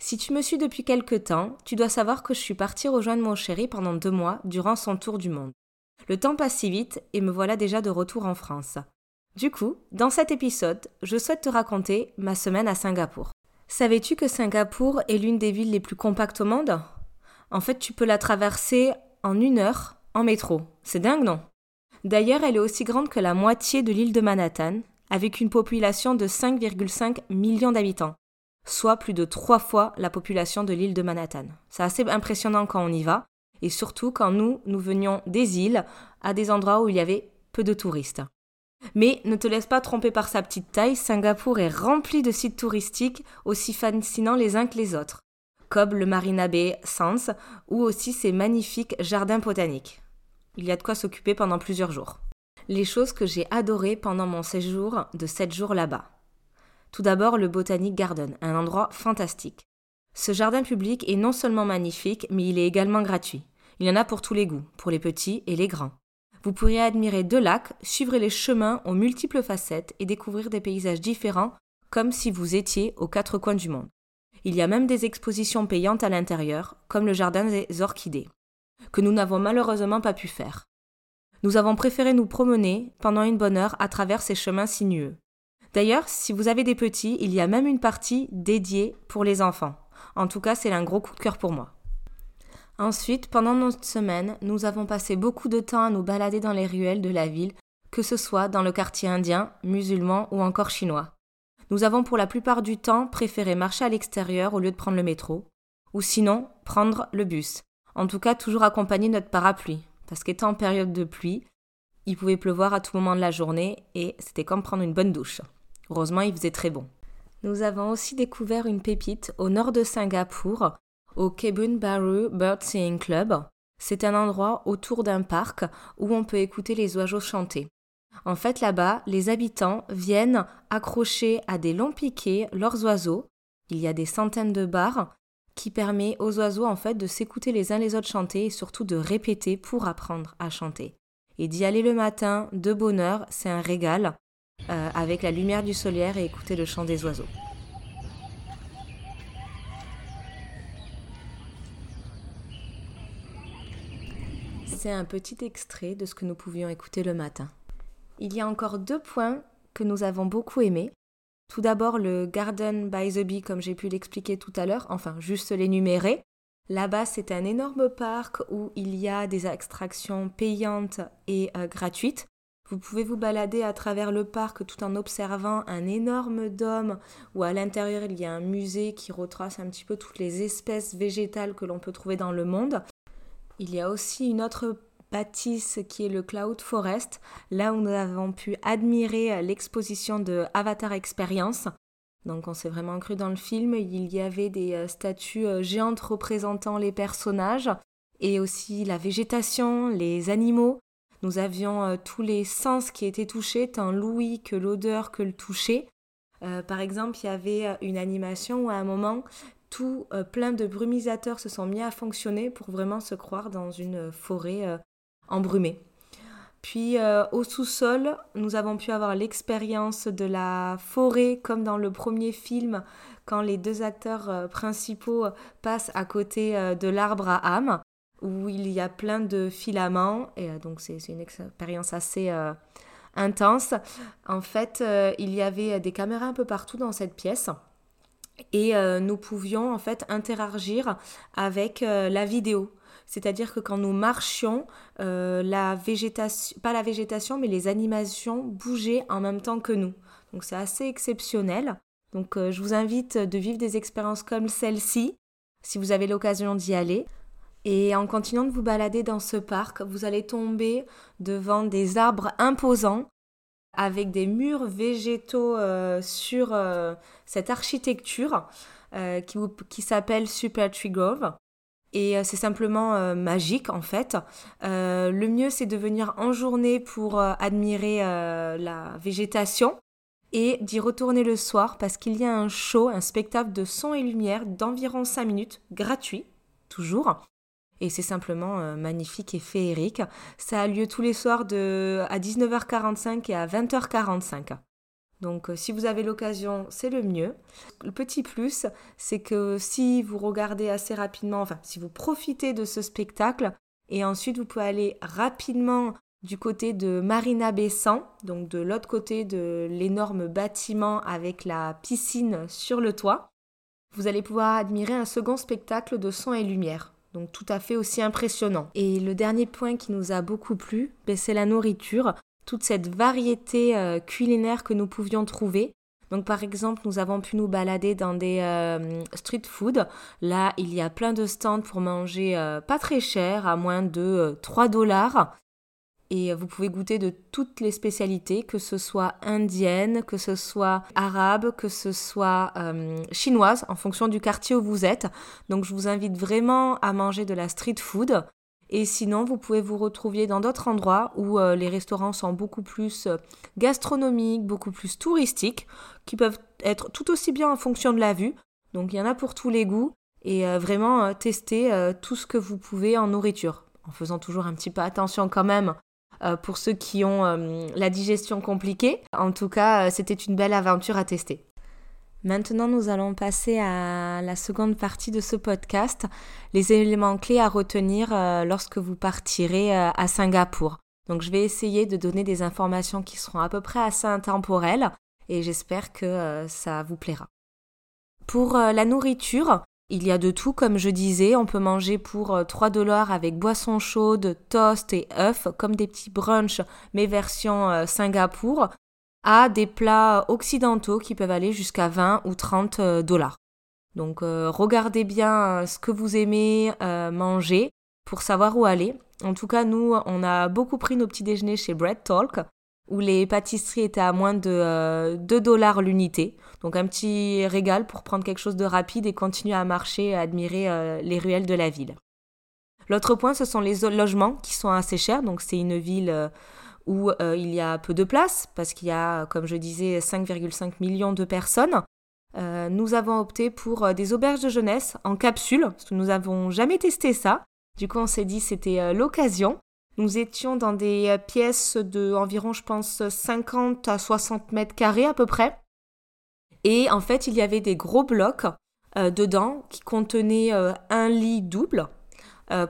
Si tu me suis depuis quelque temps, tu dois savoir que je suis partie rejoindre mon chéri pendant deux mois durant son tour du monde. Le temps passe si vite et me voilà déjà de retour en France. Du coup, dans cet épisode, je souhaite te raconter ma semaine à Singapour. Savais-tu que Singapour est l'une des villes les plus compactes au monde? En fait, tu peux la traverser en une heure en métro. C'est dingue, non? D'ailleurs, elle est aussi grande que la moitié de l'île de Manhattan, avec une population de 5,5 millions d'habitants soit plus de trois fois la population de l'île de Manhattan. C'est assez impressionnant quand on y va, et surtout quand nous, nous venions des îles à des endroits où il y avait peu de touristes. Mais ne te laisse pas tromper par sa petite taille, Singapour est rempli de sites touristiques aussi fascinants les uns que les autres, comme le Marina Bay Sands ou aussi ses magnifiques jardins botaniques. Il y a de quoi s'occuper pendant plusieurs jours. Les choses que j'ai adorées pendant mon séjour de 7 jours là-bas. Tout d'abord le Botanic Garden, un endroit fantastique. Ce jardin public est non seulement magnifique, mais il est également gratuit. Il y en a pour tous les goûts, pour les petits et les grands. Vous pourriez admirer deux lacs, suivre les chemins aux multiples facettes et découvrir des paysages différents comme si vous étiez aux quatre coins du monde. Il y a même des expositions payantes à l'intérieur, comme le jardin des orchidées, que nous n'avons malheureusement pas pu faire. Nous avons préféré nous promener pendant une bonne heure à travers ces chemins sinueux. D'ailleurs, si vous avez des petits, il y a même une partie dédiée pour les enfants. En tout cas, c'est un gros coup de cœur pour moi. Ensuite, pendant notre semaine, nous avons passé beaucoup de temps à nous balader dans les ruelles de la ville, que ce soit dans le quartier indien, musulman ou encore chinois. Nous avons pour la plupart du temps préféré marcher à l'extérieur au lieu de prendre le métro, ou sinon prendre le bus. En tout cas, toujours accompagné de notre parapluie, parce qu'étant en période de pluie, il pouvait pleuvoir à tout moment de la journée et c'était comme prendre une bonne douche. Heureusement, il faisait très bon. Nous avons aussi découvert une pépite au nord de Singapour, au Kebun Baru Bird Seeing Club. C'est un endroit autour d'un parc où on peut écouter les oiseaux chanter. En fait, là-bas, les habitants viennent accrocher à des longs piquets leurs oiseaux. Il y a des centaines de bars qui permet aux oiseaux en fait de s'écouter les uns les autres chanter et surtout de répéter pour apprendre à chanter. Et d'y aller le matin de bonne heure, c'est un régal. Euh, avec la lumière du solaire et écouter le chant des oiseaux. C'est un petit extrait de ce que nous pouvions écouter le matin. Il y a encore deux points que nous avons beaucoup aimés. Tout d'abord le Garden by the Bee, comme j'ai pu l'expliquer tout à l'heure, enfin juste l'énumérer. Là-bas, c'est un énorme parc où il y a des extractions payantes et euh, gratuites. Vous pouvez vous balader à travers le parc tout en observant un énorme dôme où à l'intérieur il y a un musée qui retrace un petit peu toutes les espèces végétales que l'on peut trouver dans le monde. Il y a aussi une autre bâtisse qui est le Cloud Forest, là où nous avons pu admirer l'exposition de Avatar Experience. Donc on s'est vraiment cru dans le film, il y avait des euh, statues euh, géantes représentant les personnages et aussi la végétation, les animaux. Nous avions euh, tous les sens qui étaient touchés, tant l'ouïe que l'odeur que le toucher. Euh, par exemple, il y avait euh, une animation où à un moment, tout plein de brumisateurs se sont mis à fonctionner pour vraiment se croire dans une forêt embrumée. Puis au sous-sol, nous avons pu avoir l'expérience de la forêt comme dans le premier film quand les deux acteurs principaux passent à côté de l'arbre à âme où il y a plein de filaments, et euh, donc c'est une expérience assez euh, intense. En fait, euh, il y avait des caméras un peu partout dans cette pièce. Et nous pouvions en fait interagir avec la vidéo. C'est-à-dire que quand nous marchions, la végétation, pas la végétation, mais les animations bougeaient en même temps que nous. Donc c'est assez exceptionnel. Donc je vous invite de vivre des expériences comme celle-ci, si vous avez l'occasion d'y aller. Et en continuant de vous balader dans ce parc, vous allez tomber devant des arbres imposants avec des murs végétaux euh, sur euh, cette architecture. qui, qui s'appelle Super Tree Grove. Et c'est simplement magique en fait. le mieux c'est de venir en journée pour admirer la végétation et d'y retourner le soir parce qu'il y a un show, un spectacle de son et lumière d'environ 5 minutes, gratuit, toujours. Et c'est simplement euh, magnifique et féerique. Ça a lieu tous les soirs de, à 19h45 et à 20h45. Donc euh, si vous avez l'occasion, c'est le mieux. Le petit plus, c'est que si vous regardez assez rapidement, enfin si vous profitez de ce spectacle, et ensuite vous pouvez aller rapidement du côté de Marina Bessan, donc de l'autre côté de l'énorme bâtiment avec la piscine sur le toit, vous allez pouvoir admirer un second spectacle de son et lumière. Donc tout à fait aussi impressionnant. Et le dernier point qui nous a beaucoup plu, ben, c'est la nourriture, toute cette variété euh, culinaire que nous pouvions trouver. Donc par exemple, nous avons pu nous balader dans des euh, street food. Là, il y a plein de stands pour manger euh, pas très cher, à moins de 3 dollars et vous pouvez goûter de toutes les spécialités, que ce soit indienne, que ce soit arabe, que ce soit euh, chinoise, en fonction du quartier où vous êtes. Donc je vous invite vraiment à manger de la street food. Et sinon, vous pouvez vous retrouver dans d'autres endroits où euh, les restaurants sont beaucoup plus euh, gastronomiques, beaucoup plus touristiques, qui peuvent être tout aussi bien en fonction de la vue. Donc il y en a pour tous les goûts et vraiment tester tout ce que vous pouvez en nourriture en faisant toujours un petit peu attention quand même pour ceux qui ont euh, la digestion compliquée. En tout cas, euh, c'était une belle aventure à tester. Maintenant, nous allons passer à la seconde partie de ce podcast, les éléments clés à retenir lorsque vous partirez à Singapour. Donc, je vais essayer de donner des informations qui seront à peu près assez intemporelles et j'espère que ça vous plaira. Pour la nourriture, il y a de tout, comme je disais, on peut manger pour 3 euh, dollars avec boisson chaude, toast et œufs, comme des petits brunchs, mais version euh, Singapour, à des plats occidentaux qui peuvent aller jusqu'à 20 ou 30 euh, dollars. Donc regardez bien ce que vous aimez manger pour savoir où aller. En tout cas, nous, on a beaucoup pris nos petits déjeuners chez Bread Talk où les pâtisseries étaient à moins de 2 euh, dollars l'unité. Donc un petit régal pour prendre quelque chose de rapide et continuer à marcher à admirer euh, les ruelles de la ville. L'autre point, ce sont les logements qui sont assez chers. Donc c'est une ville euh, où il y a peu de place parce qu'il y a, comme je disais, 5,5 millions de personnes. nous avons opté pour des auberges de jeunesse en capsule, parce que nous n'avons jamais testé ça. Du coup, on s'est dit c'était l'occasion. Nous étions dans des euh, pièces de environ, je pense, 50 à 60 mètres carrés à peu près. Et en fait, il y avait des gros blocs euh, dedans qui contenaient euh, un lit double,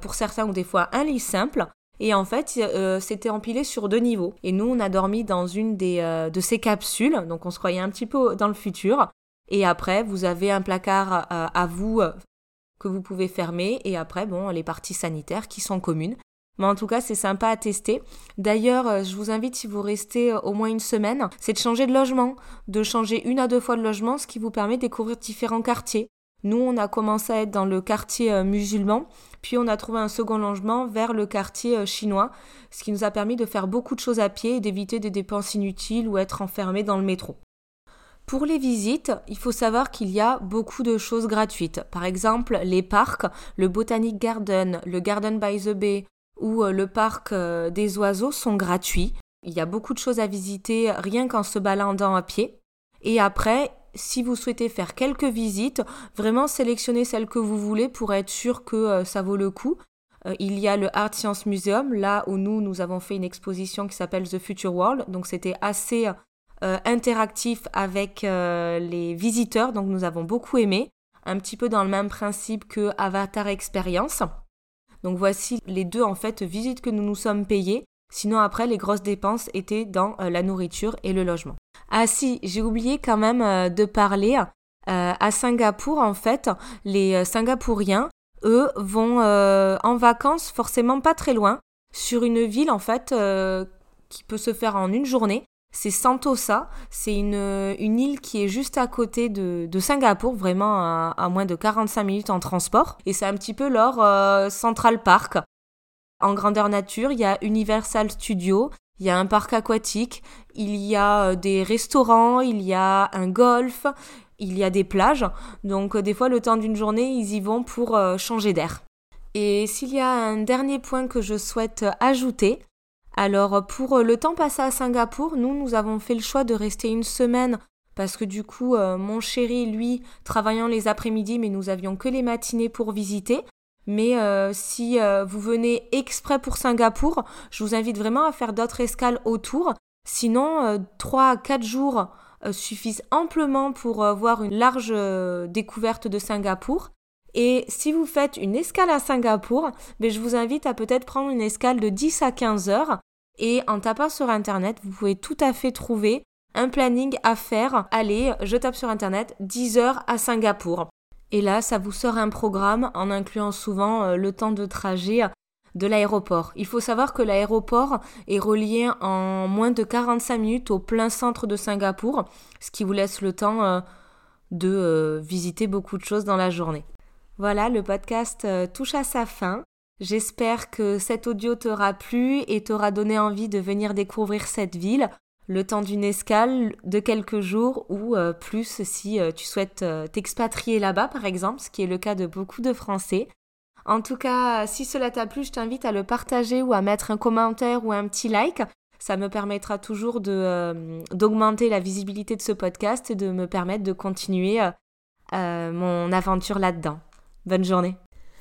pour certains ou des fois un lit simple. Et en fait, c'était empilé sur deux niveaux. Et nous, on a dormi dans une des, de ces capsules, donc on se croyait un petit peu dans le futur. Et après, vous avez un placard à vous que vous pouvez fermer. Et après, bon, les parties sanitaires qui sont communes. Mais en tout cas, c'est sympa à tester. D'ailleurs, euh, je vous invite, si vous restez euh, au moins une semaine, c'est de changer de logement, de changer une à deux fois de logement, ce qui vous permet de découvrir différents quartiers. Nous, on a commencé à être dans le quartier euh, musulman, puis on a trouvé un second logement vers le quartier chinois, ce qui nous a permis de faire beaucoup de choses à pied et d'éviter des dépenses inutiles ou être enfermé dans le métro. Pour les visites, il faut savoir qu'il y a beaucoup de choses gratuites. Par exemple, les parcs, le Botanic Garden, le Garden by the Bay, où euh, le parc euh, des oiseaux sont gratuits. Il y a beaucoup de choses à visiter rien qu'en se baladant à pied. Et après, si vous souhaitez faire quelques visites, vraiment sélectionnez celles que vous voulez pour être sûr que euh, ça vaut le coup. il y a le Art Science Museum, là où nous, nous avons fait une exposition qui s'appelle The Future World. Donc c'était assez interactif avec les visiteurs, donc nous avons beaucoup aimé. Un petit peu dans le même principe que Avatar Experience. Donc voici les deux en fait visites que nous nous sommes payées. Sinon après les grosses dépenses étaient dans euh, la nourriture et le logement. Ah si, j'ai oublié quand même euh, de parler. Euh, à Singapour en fait, les Singapouriens, eux, vont en vacances forcément pas très loin, sur une ville en fait qui peut se faire en une journée c'est Sentosa. C'est une, une, île qui est juste à côté de, Singapour, vraiment à, moins de 45 minutes en transport. Et c'est un petit peu leur euh, Central Park. En grandeur nature, il y a Universal Studios, il y a un parc aquatique, il y a des restaurants, il y a un golf, il y a des plages. Donc des fois le temps d'une journée, ils y vont pour changer d'air. Et s'il y a un dernier point que je souhaite ajouter, alors pour le temps passé à Singapour, nous, nous avons fait le choix de rester une semaine parce que du coup, euh, mon chéri, lui, travaillant les après-midi, mais nous avions que les matinées pour visiter. Mais euh, si euh, vous venez exprès pour Singapour, je vous invite vraiment à faire d'autres escales autour. Sinon, 3 à 4 jours suffisent amplement pour voir une large découverte de Singapour. Et si vous faites une escale à Singapour, ben, je vous invite à peut-être prendre une escale de 10 à 15 heures. Et en tapant sur Internet, vous pouvez tout à fait trouver un planning à faire. Allez, je tape sur Internet 10 heures à Singapour. Et là, ça vous sort un programme en incluant souvent euh, le temps de trajet de l'aéroport. Il faut savoir que l'aéroport est relié en moins de 45 minutes au plein centre de Singapour, ce qui vous laisse le temps euh, de euh, visiter beaucoup de choses dans la journée. Voilà, le podcast touche à sa fin. J'espère que cet audio t'aura plu et t'aura donné envie de venir découvrir cette ville le temps d'une escale de quelques jours ou euh, plus si euh, tu souhaites euh, t'expatrier là-bas par exemple, ce qui est le cas de beaucoup de Français. En tout cas, si cela t'a plu, je t'invite à le partager ou à mettre un commentaire ou un petit like. Ça me permettra toujours d'augmenter la visibilité de ce podcast et de me permettre de continuer mon aventure là-dedans. Bonne journée.